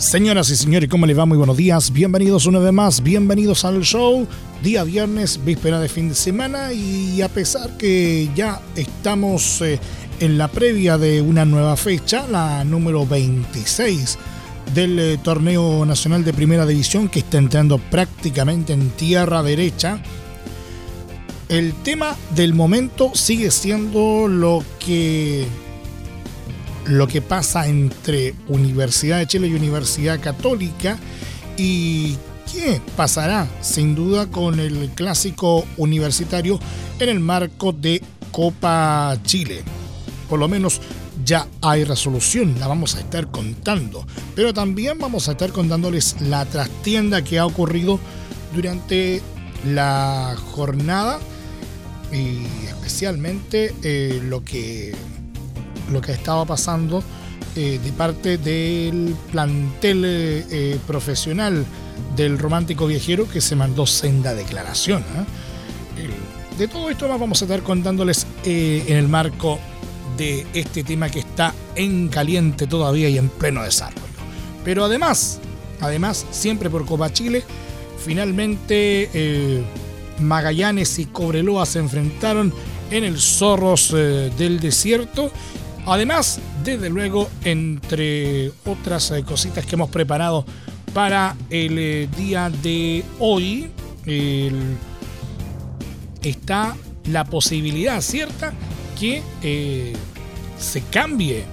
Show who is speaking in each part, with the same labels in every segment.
Speaker 1: Señoras y señores, ¿cómo les va? Muy buenos días. Bienvenidos una vez más, bienvenidos al show. Día viernes, víspera de fin de semana y a pesar que ya estamos eh, en la previa de una nueva fecha, la número 26 del eh, torneo nacional de primera división que está entrando prácticamente en tierra derecha, el tema del momento sigue siendo lo que lo que pasa entre Universidad de Chile y Universidad Católica y qué pasará sin duda con el clásico universitario en el marco de Copa Chile. Por lo menos ya hay resolución, la vamos a estar contando, pero también vamos a estar contándoles la trastienda que ha ocurrido durante la jornada y especialmente eh, lo que lo que estaba pasando eh, de parte del plantel eh, profesional del romántico viajero que se mandó senda declaración. de todo esto más vamos a estar contándoles en el marco de este tema que está en caliente todavía y en pleno desarrollo. Pero además, además, siempre por Copa Chile, finalmente Magallanes y Cobreloa se enfrentaron en el Zorros eh, del Desierto. Además, desde luego, entre otras eh, cositas que hemos preparado para el eh, día de hoy, está la posibilidad cierta que se cambie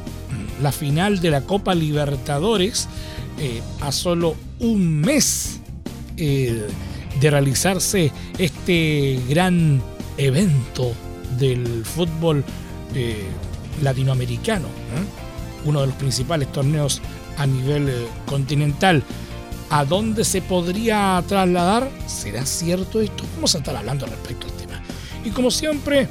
Speaker 1: la final de la Copa Libertadores a solo un mes de realizarse este gran evento del fútbol eh, latinoamericano, uno de los principales torneos a nivel eh, continental. ¿A dónde se podría trasladar? ¿Será cierto esto? Vamos a estar hablando respecto al tema. Y como siempre,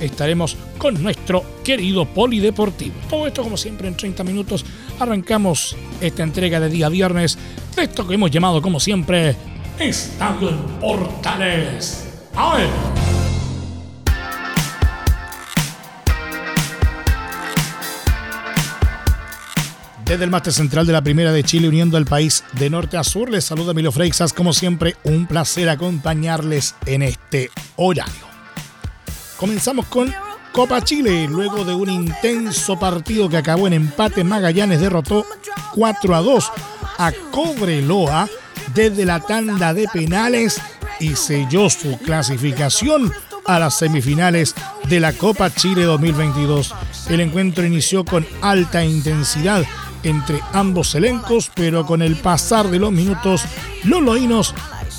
Speaker 1: estaremos con nuestro querido polideportivo. Todo esto, como siempre, en 30 minutos arrancamos esta entrega de día viernes de esto que hemos llamado, como siempre, Estadio Portales. ¡A! Desde el máster central de la Primera de Chile, uniendo al país de norte a sur, les saluda Emilio Freixas. Como siempre, un placer acompañarles en este horario. Comenzamos con Copa Chile. Luego de un intenso partido que acabó en empate, Magallanes derrotó 4 a 2 a Cobreloa desde la tanda de penales y selló su clasificación a las semifinales de la Copa Chile 2022. El encuentro inició con alta intensidad entre ambos elencos, pero con el pasar de los minutos, los loínos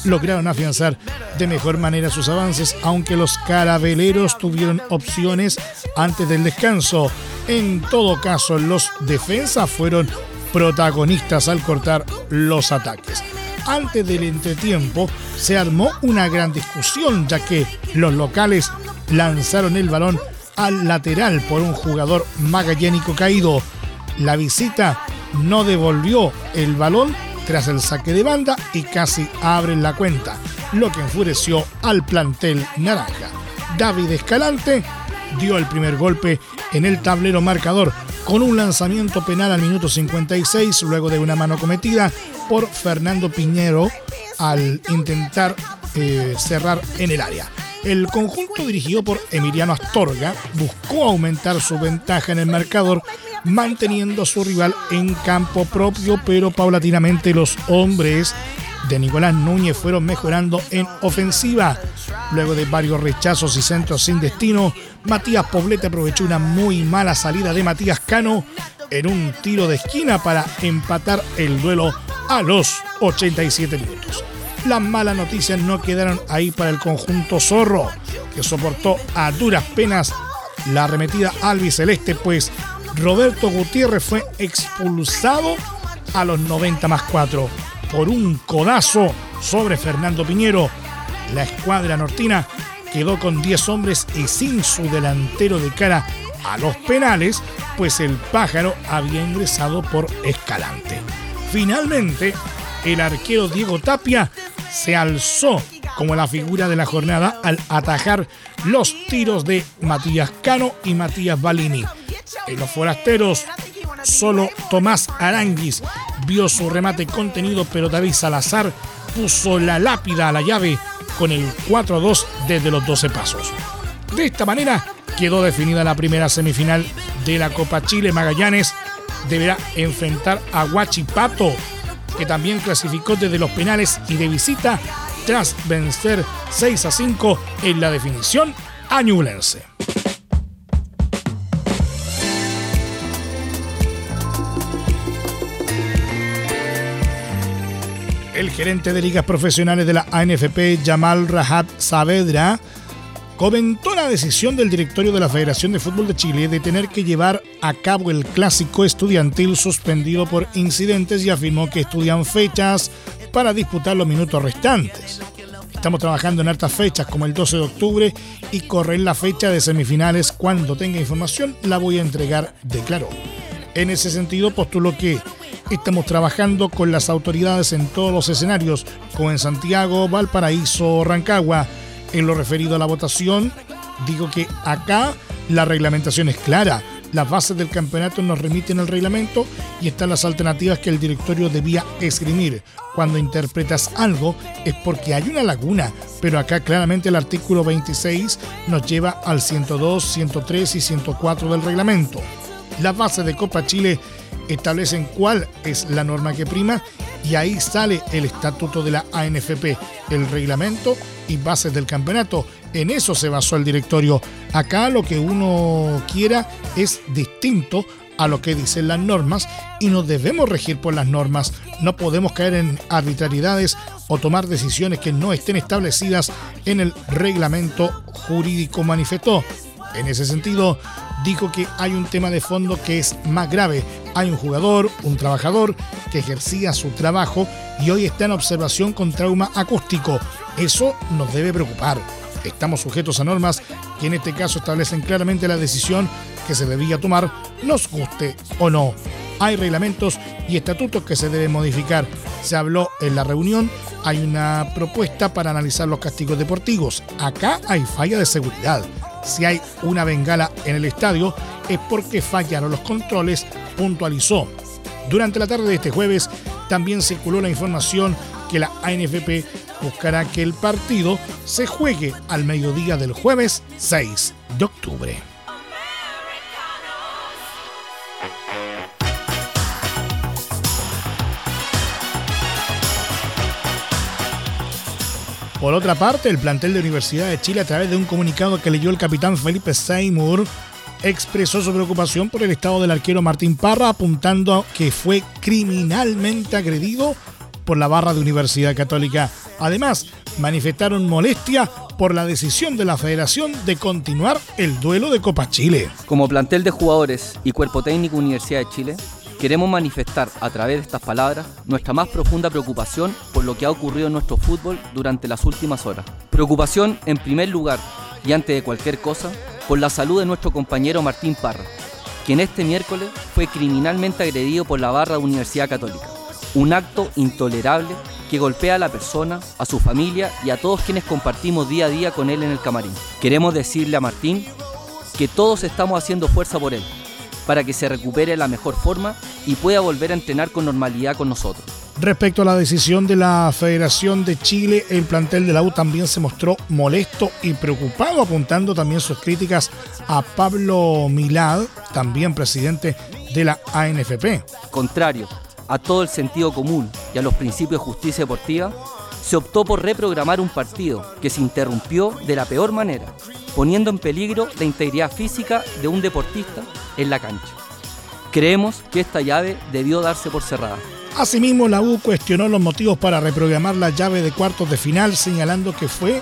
Speaker 1: lograron afianzar de mejor manera sus avances, aunque los carabeleros tuvieron opciones antes del descanso. En todo caso, los defensas fueron protagonistas al cortar los ataques antes del entretiempo se armó una gran discusión ya que los locales lanzaron el balón al lateral por un jugador magallánico caído. La visita no devolvió el balón tras el saque de banda y casi abren la cuenta, lo que enfureció al plantel naranja. David Escalante dio el primer golpe en el tablero marcador con un lanzamiento penal al minuto 56 luego de una mano cometida por Fernando Piñero al intentar eh, cerrar en el área. El conjunto dirigido por Emiliano Astorga buscó aumentar su ventaja en el marcador manteniendo a su rival en campo propio, pero paulatinamente los hombres de Nicolás Núñez fueron mejorando en ofensiva. Luego de varios rechazos y centros sin destino, Matías Poblete aprovechó una muy mala salida de Matías Cano en un tiro de esquina para empatar el duelo a los 87 minutos. Las malas noticias no quedaron ahí para el conjunto zorro, que soportó a duras penas la arremetida albiceleste, pues Roberto Gutiérrez fue expulsado a los 90 más 4 por un codazo sobre Fernando Piñero. La escuadra nortina quedó con 10 hombres y sin su delantero de cara a los penales, pues el pájaro había ingresado por Escalante. Finalmente, el arquero Diego Tapia se alzó como la figura de la jornada al atajar los tiros de Matías Cano y Matías Balini. En los forasteros, solo Tomás Aranguis vio su remate contenido, pero David Salazar puso la lápida a la llave con el 4-2 desde los 12 pasos. De esta manera quedó definida la primera semifinal de la Copa Chile. Magallanes deberá enfrentar a Huachipato, que también clasificó desde los penales y de visita tras vencer 6 a 5 en la definición a. El gerente de ligas profesionales de la ANFP, Jamal Rahab Saavedra, comentó la decisión del directorio de la Federación de Fútbol de Chile de tener que llevar a cabo el clásico estudiantil suspendido por incidentes y afirmó que estudian fechas para disputar los minutos restantes. Estamos trabajando en hartas fechas como el 12 de octubre y correr la fecha de semifinales. Cuando tenga información la voy a entregar, declaró. En ese sentido postuló que estamos trabajando con las autoridades en todos los escenarios, como en Santiago, Valparaíso, Rancagua. En lo referido a la votación, digo que acá la reglamentación es clara las bases del campeonato nos remiten al reglamento y están las alternativas que el directorio debía esgrimir. Cuando interpretas algo es porque hay una laguna, pero acá claramente el artículo 26 nos lleva al 102, 103 y 104 del reglamento. Las bases de Copa Chile establecen cuál es la norma que prima y ahí sale el estatuto de la ANFP, el reglamento y bases del campeonato. En eso se basó el directorio. Acá lo que uno quiera es distinto a lo que dicen las normas y nos debemos regir por las normas. No podemos caer en arbitrariedades o tomar decisiones que no estén establecidas en el reglamento jurídico manifestó. En ese sentido, dijo que hay un tema de fondo que es más grave. Hay un jugador, un trabajador, que ejercía su trabajo y hoy está en observación con trauma acústico. Eso nos debe preocupar. Estamos sujetos a normas que en este caso establecen claramente la decisión que se debía tomar, nos guste o no. Hay reglamentos y estatutos que se deben modificar. Se habló en la reunión, hay una propuesta para analizar los castigos deportivos. Acá hay falla de seguridad. Si hay una bengala en el estadio es porque fallaron los controles, puntualizó. Durante la tarde de este jueves también circuló la información que la ANFP buscará que el partido se juegue al mediodía del jueves 6 de octubre. Por otra parte, el plantel de Universidad de Chile, a través de un comunicado que leyó el capitán Felipe Seymour, expresó su preocupación por el estado del arquero Martín Parra, apuntando que fue criminalmente agredido por la barra de Universidad Católica. Además, manifestaron molestia por la decisión de la federación de continuar el duelo de Copa Chile.
Speaker 2: Como plantel de jugadores y cuerpo técnico Universidad de Chile, queremos manifestar a través de estas palabras nuestra más profunda preocupación por lo que ha ocurrido en nuestro fútbol durante las últimas horas. Preocupación, en primer lugar, y antes de cualquier cosa, por la salud de nuestro compañero Martín Parra, quien este miércoles fue criminalmente agredido por la barra de Universidad Católica. Un acto intolerable que golpea a la persona, a su familia y a todos quienes compartimos día a día con él en el camarín. Queremos decirle a Martín que todos estamos haciendo fuerza por él, para que se recupere de la mejor forma y pueda volver a entrenar con normalidad con nosotros.
Speaker 1: Respecto a la decisión de la Federación de Chile, el plantel de la U también se mostró molesto y preocupado, apuntando también sus críticas a Pablo Milad, también presidente de la ANFP.
Speaker 2: Contrario a todo el sentido común y a los principios de justicia deportiva, se optó por reprogramar un partido que se interrumpió de la peor manera, poniendo en peligro la integridad física de un deportista en la cancha. Creemos que esta llave debió darse por cerrada.
Speaker 1: Asimismo, la U cuestionó los motivos para reprogramar la llave de cuartos de final, señalando que fue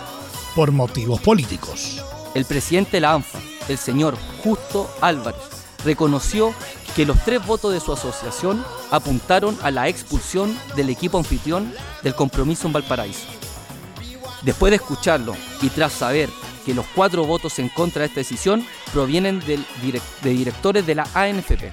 Speaker 1: por motivos políticos.
Speaker 2: El presidente de la ANFA, el señor Justo Álvarez, reconoció que los tres votos de su asociación apuntaron a la expulsión del equipo anfitrión del compromiso en Valparaíso. Después de escucharlo y tras saber que los cuatro votos en contra de esta decisión provienen de directores de la ANFP,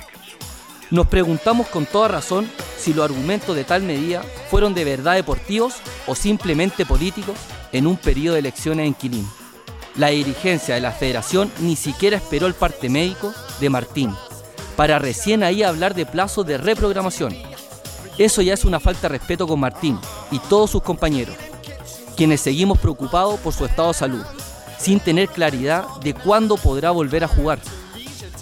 Speaker 2: nos preguntamos con toda razón si los argumentos de tal medida fueron de verdad deportivos o simplemente políticos en un periodo de elecciones en Quilín. La dirigencia de la federación ni siquiera esperó el parte médico de Martín para recién ahí hablar de plazos de reprogramación. Eso ya es una falta de respeto con Martín y todos sus compañeros, quienes seguimos preocupados por su estado de salud, sin tener claridad de cuándo podrá volver a jugar.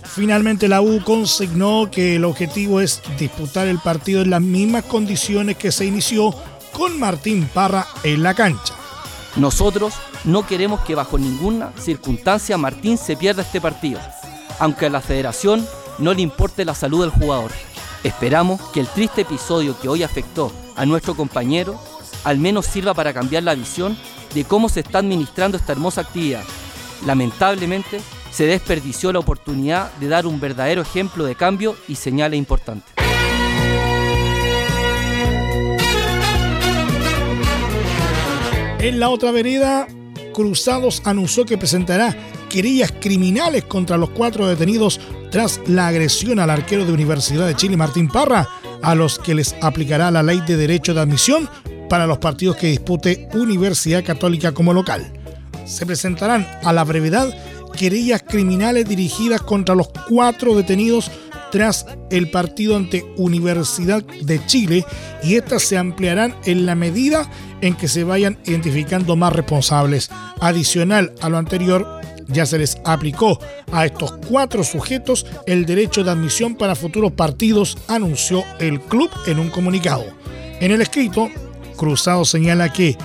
Speaker 1: Finalmente la U consignó que el objetivo es disputar el partido en las mismas condiciones que se inició con Martín Parra en la cancha.
Speaker 2: Nosotros no queremos que bajo ninguna circunstancia Martín se pierda este partido, aunque a la federación no le importe la salud del jugador. Esperamos que el triste episodio que hoy afectó a nuestro compañero al menos sirva para cambiar la visión de cómo se está administrando esta hermosa actividad. Lamentablemente, se desperdició la oportunidad de dar un verdadero ejemplo de cambio y señales importantes.
Speaker 1: En la otra vereda, Cruzados anunció que presentará querellas criminales contra los cuatro detenidos tras la agresión al arquero de Universidad de Chile, Martín Parra, a los que les aplicará la ley de derecho de admisión para los partidos que dispute Universidad Católica como local. Se presentarán a la brevedad querellas criminales dirigidas contra los cuatro detenidos tras el partido ante Universidad de Chile y estas se ampliarán en la medida en que se vayan identificando más responsables. Adicional a lo anterior, ya se les aplicó a estos cuatro sujetos el derecho de admisión para futuros partidos, anunció el club en un comunicado. En el escrito, Cruzado señala que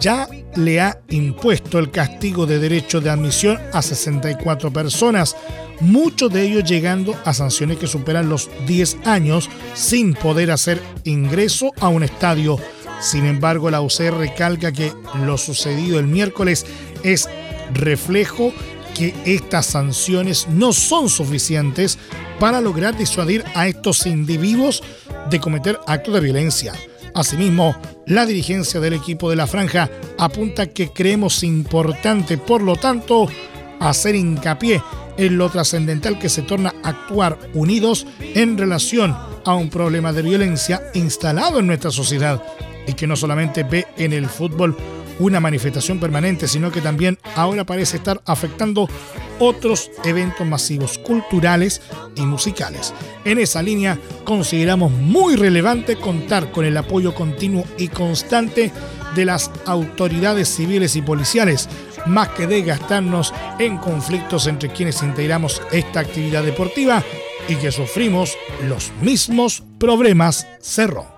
Speaker 1: ya le ha impuesto el castigo de derecho de admisión a 64 personas, muchos de ellos llegando a sanciones que superan los 10 años sin poder hacer ingreso a un estadio. Sin embargo, la UCR recalca que lo sucedido el miércoles es reflejo que estas sanciones no son suficientes para lograr disuadir a estos individuos de cometer actos de violencia. Asimismo, la dirigencia del equipo de la franja apunta que creemos importante, por lo tanto, hacer hincapié en lo trascendental que se torna actuar unidos en relación a un problema de violencia instalado en nuestra sociedad y que no solamente ve en el fútbol una manifestación permanente, sino que también ahora parece estar afectando otros eventos masivos culturales y musicales. En esa línea consideramos muy relevante contar con el apoyo continuo y constante de las autoridades civiles y policiales, más que desgastarnos en conflictos entre quienes integramos esta actividad deportiva y que sufrimos los mismos problemas cerró.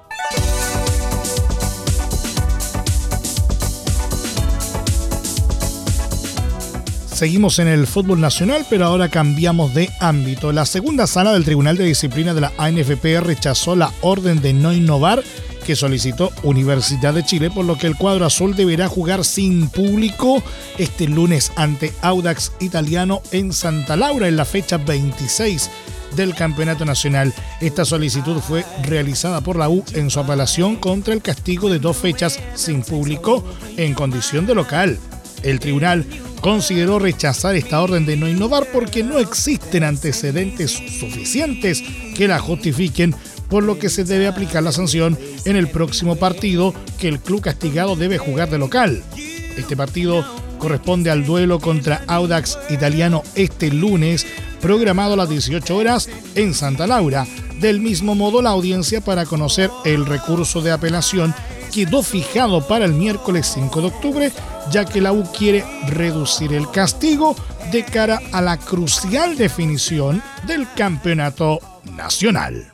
Speaker 1: Seguimos en el fútbol nacional, pero ahora cambiamos de ámbito. La segunda sala del Tribunal de Disciplina de la ANFP rechazó la orden de no innovar que solicitó Universidad de Chile, por lo que el cuadro azul deberá jugar sin público este lunes ante Audax Italiano en Santa Laura en la fecha 26 del Campeonato Nacional. Esta solicitud fue realizada por la U en su apelación contra el castigo de dos fechas sin público en condición de local. El tribunal consideró rechazar esta orden de no innovar porque no existen antecedentes suficientes que la justifiquen, por lo que se debe aplicar la sanción en el próximo partido que el club castigado debe jugar de local. Este partido corresponde al duelo contra Audax Italiano este lunes, programado a las 18 horas en Santa Laura. Del mismo modo, la audiencia para conocer el recurso de apelación quedó fijado para el miércoles 5 de octubre ya que la U quiere reducir el castigo de cara a la crucial definición del campeonato nacional.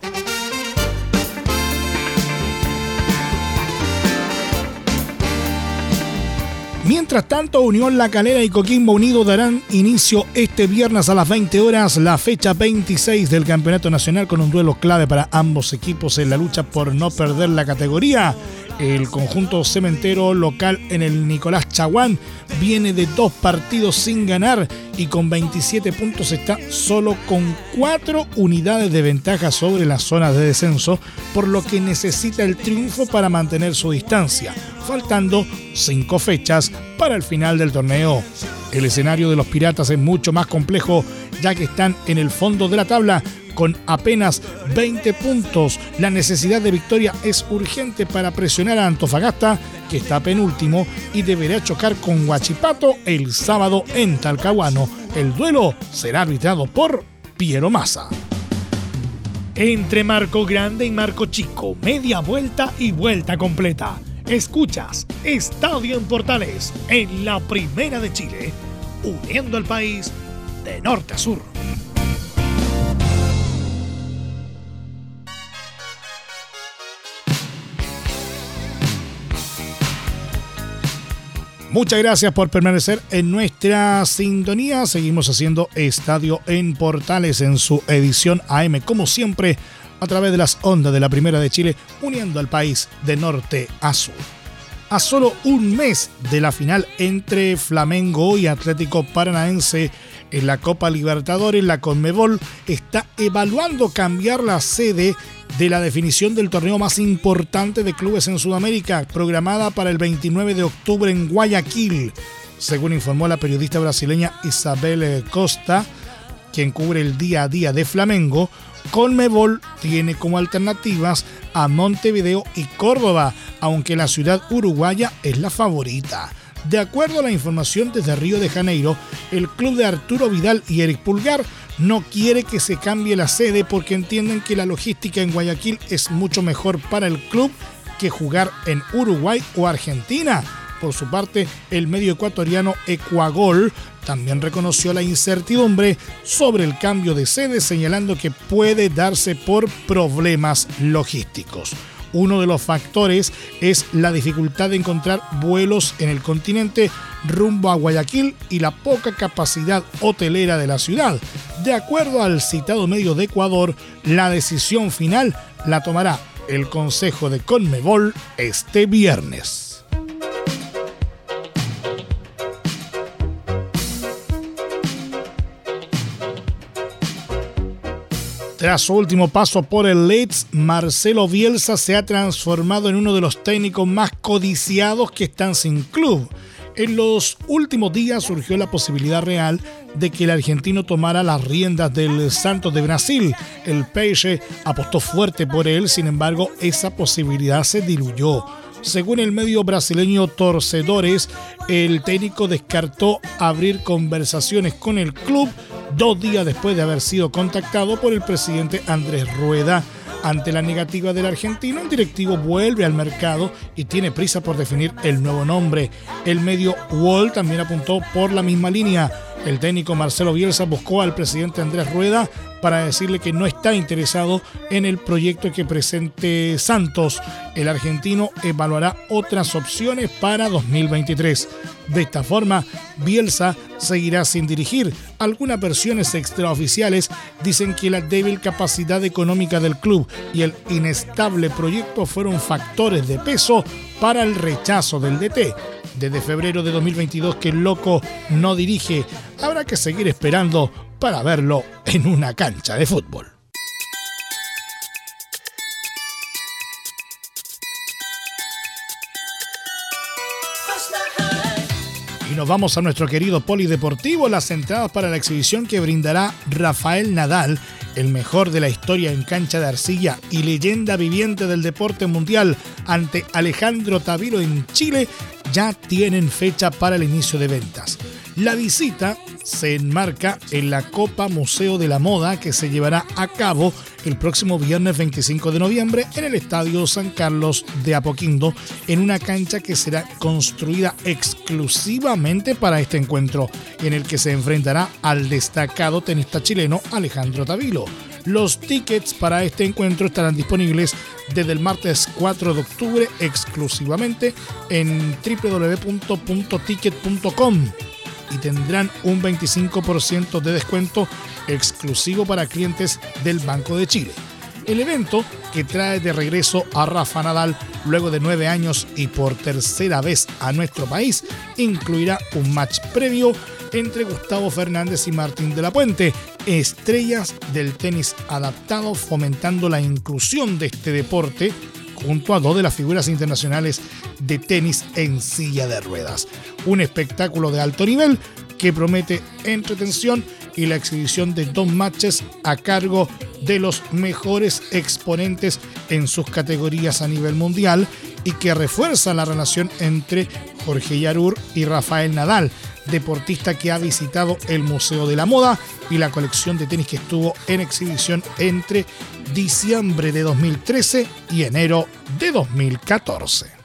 Speaker 1: Mientras tanto, Unión La Calera y Coquimbo Unido darán inicio este viernes a las 20 horas la fecha 26 del Campeonato Nacional con un duelo clave para ambos equipos en la lucha por no perder la categoría. El conjunto cementero local en el Nicolás Chaguán viene de dos partidos sin ganar y con 27 puntos está solo con 4 unidades de ventaja sobre las zonas de descenso, por lo que necesita el triunfo para mantener su distancia, faltando 5 fechas para el final del torneo. El escenario de los Piratas es mucho más complejo ya que están en el fondo de la tabla con apenas 20 puntos. La necesidad de victoria es urgente para presionar a Antofagasta, que está penúltimo y deberá chocar con Huachipato el sábado en Talcahuano. El duelo será arbitrado por Piero Massa. Entre Marco Grande y Marco Chico, media vuelta y vuelta completa. Escuchas Estadio en Portales en la Primera de Chile, uniendo al país de norte a sur. Muchas gracias por permanecer en nuestra sintonía. Seguimos haciendo Estadio en Portales en su edición AM, como siempre, a través de las ondas de la Primera de Chile, uniendo al país de norte a sur. A solo un mes de la final entre Flamengo y Atlético Paranaense en la Copa Libertadores, la Conmebol está evaluando cambiar la sede de la definición del torneo más importante de clubes en Sudamérica, programada para el 29 de octubre en Guayaquil, según informó la periodista brasileña Isabel Costa, quien cubre el día a día de Flamengo. Conmebol tiene como alternativas a Montevideo y Córdoba, aunque la ciudad uruguaya es la favorita. De acuerdo a la información desde Río de Janeiro, el club de Arturo Vidal y Eric Pulgar no quiere que se cambie la sede porque entienden que la logística en Guayaquil es mucho mejor para el club que jugar en Uruguay o Argentina. Por su parte, el medio ecuatoriano Ecuagol también reconoció la incertidumbre sobre el cambio de sede, señalando que puede darse por problemas logísticos. Uno de los factores es la dificultad de encontrar vuelos en el continente rumbo a Guayaquil y la poca capacidad hotelera de la ciudad. De acuerdo al citado medio de Ecuador, la decisión final la tomará el Consejo de Conmebol este viernes. Tras su último paso por el Leeds, Marcelo Bielsa se ha transformado en uno de los técnicos más codiciados que están sin club. En los últimos días surgió la posibilidad real de que el argentino tomara las riendas del Santos de Brasil. El Peixe apostó fuerte por él, sin embargo, esa posibilidad se diluyó. Según el medio brasileño Torcedores, el técnico descartó abrir conversaciones con el club dos días después de haber sido contactado por el presidente Andrés Rueda. Ante la negativa del argentino, el directivo vuelve al mercado y tiene prisa por definir el nuevo nombre. El medio Wall también apuntó por la misma línea. El técnico Marcelo Bielsa buscó al presidente Andrés Rueda para decirle que no está interesado en el proyecto que presente Santos. El argentino evaluará otras opciones para 2023. De esta forma, Bielsa seguirá sin dirigir. Algunas versiones extraoficiales dicen que la débil capacidad económica del club y el inestable proyecto fueron factores de peso para el rechazo del DT. Desde febrero de 2022 que el loco no dirige, habrá que seguir esperando para verlo en una cancha de fútbol. Y nos vamos a nuestro querido polideportivo, las entradas para la exhibición que brindará Rafael Nadal, el mejor de la historia en cancha de arcilla y leyenda viviente del deporte mundial ante Alejandro Taviro en Chile, ya tienen fecha para el inicio de ventas. La visita se enmarca en la Copa Museo de la Moda que se llevará a cabo el próximo viernes 25 de noviembre en el Estadio San Carlos de Apoquindo, en una cancha que será construida exclusivamente para este encuentro, en el que se enfrentará al destacado tenista chileno Alejandro Tavilo. Los tickets para este encuentro estarán disponibles desde el martes 4 de octubre exclusivamente en www.ticket.com y tendrán un 25% de descuento exclusivo para clientes del Banco de Chile. El evento, que trae de regreso a Rafa Nadal luego de nueve años y por tercera vez a nuestro país, incluirá un match previo entre Gustavo Fernández y Martín de la Puente, estrellas del tenis adaptado fomentando la inclusión de este deporte junto a dos de las figuras internacionales de tenis en silla de ruedas. Un espectáculo de alto nivel que promete entretención y la exhibición de dos matches a cargo de los mejores exponentes en sus categorías a nivel mundial y que refuerza la relación entre Jorge Yarur y Rafael Nadal, deportista que ha visitado el Museo de la Moda y la colección de tenis que estuvo en exhibición entre diciembre de 2013 y enero de 2014.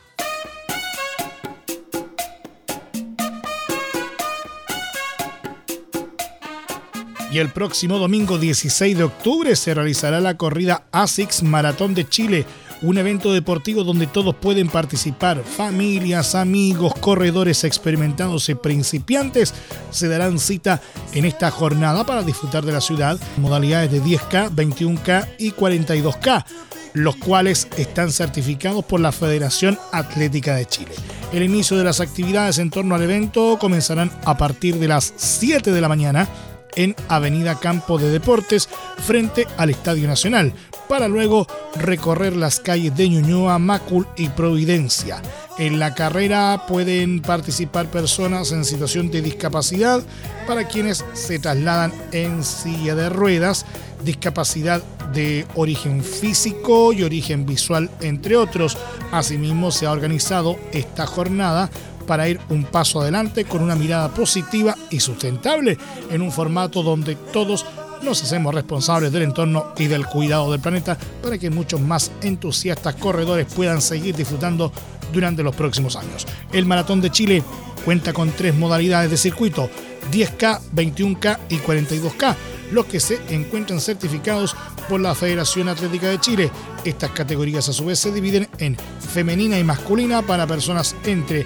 Speaker 1: Y el próximo domingo 16 de octubre se realizará la corrida ASICS Maratón de Chile, un evento deportivo donde todos pueden participar. Familias, amigos, corredores experimentados y principiantes se darán cita en esta jornada para disfrutar de la ciudad, modalidades de 10K, 21K y 42K los cuales están certificados por la Federación Atlética de Chile. El inicio de las actividades en torno al evento comenzarán a partir de las 7 de la mañana en Avenida Campo de Deportes frente al Estadio Nacional, para luego recorrer las calles de Ñuñoa, Macul y Providencia. En la carrera pueden participar personas en situación de discapacidad para quienes se trasladan en silla de ruedas, discapacidad de origen físico y origen visual, entre otros. Asimismo, se ha organizado esta jornada para ir un paso adelante con una mirada positiva y sustentable en un formato donde todos nos hacemos responsables del entorno y del cuidado del planeta para que muchos más entusiastas corredores puedan seguir disfrutando durante los próximos años. El Maratón de Chile cuenta con tres modalidades de circuito, 10K, 21K y 42K, los que se encuentran certificados por la Federación Atlética de Chile. Estas categorías a su vez se dividen en femenina y masculina para personas entre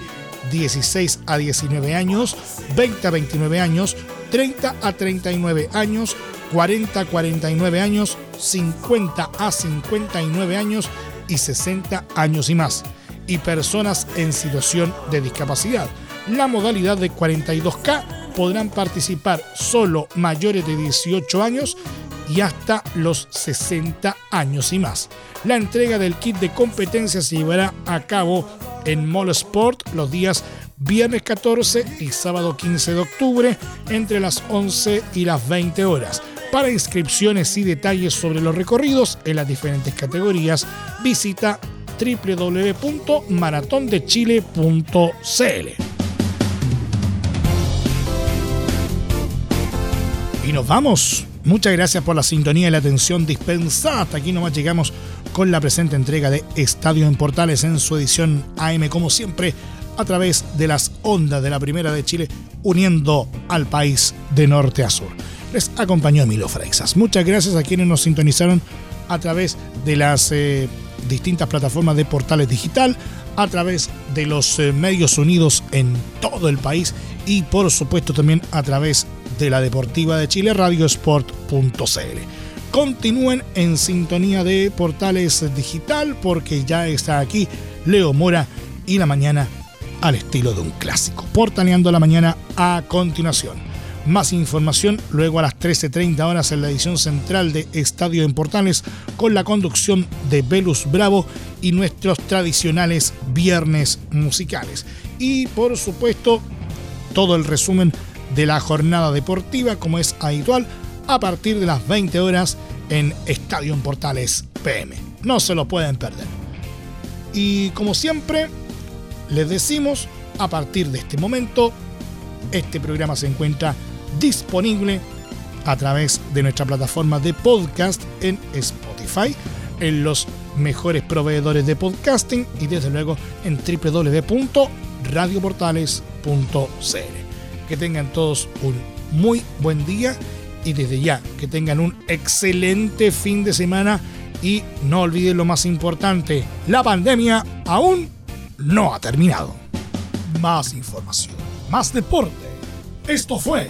Speaker 1: 16 a 19 años, 20 a 29 años, 30 a 39 años, 40 a 49 años, 50 a 59 años y 60 años y más, y personas en situación de discapacidad. La modalidad de 42K podrán participar solo mayores de 18 años y hasta los 60 años y más. La entrega del kit de competencia se llevará a cabo en Mall Sport los días viernes 14 y sábado 15 de octubre entre las 11 y las 20 horas. Para inscripciones y detalles sobre los recorridos en las diferentes categorías, visita www.maratondechile.cl. Y nos vamos. Muchas gracias por la sintonía y la atención dispensada. Hasta aquí nomás llegamos con la presente entrega de Estadio en Portales en su edición AM, como siempre, a través de las ondas de la Primera de Chile, uniendo al país de norte a sur. Les acompañó Emilio Freixas. Muchas gracias a quienes nos sintonizaron a través de las eh, distintas plataformas de Portales Digital, a través de los eh, medios unidos en todo el país y por supuesto también a través de la Deportiva de Chile, radiosport.cl continúen en sintonía de Portales Digital porque ya está aquí Leo Mora y la mañana al estilo de un clásico. Portaleando la mañana a continuación. Más información luego a las 13.30 horas en la edición central de Estadio en Portales con la conducción de Velus Bravo y nuestros tradicionales viernes musicales. Y por supuesto todo el resumen de la jornada deportiva como es habitual a partir de las 20 horas en Estadio Portales PM. No se lo pueden perder. Y como siempre, les decimos, a partir de este momento, este programa se encuentra disponible a través de nuestra plataforma de podcast en Spotify, en los mejores proveedores de podcasting y desde luego en www.radioportales.cl. Que tengan todos un muy buen día y desde ya que tengan un excelente fin de semana y no olviden lo más importante, la pandemia aún no ha terminado. Más información, más deporte. Esto fue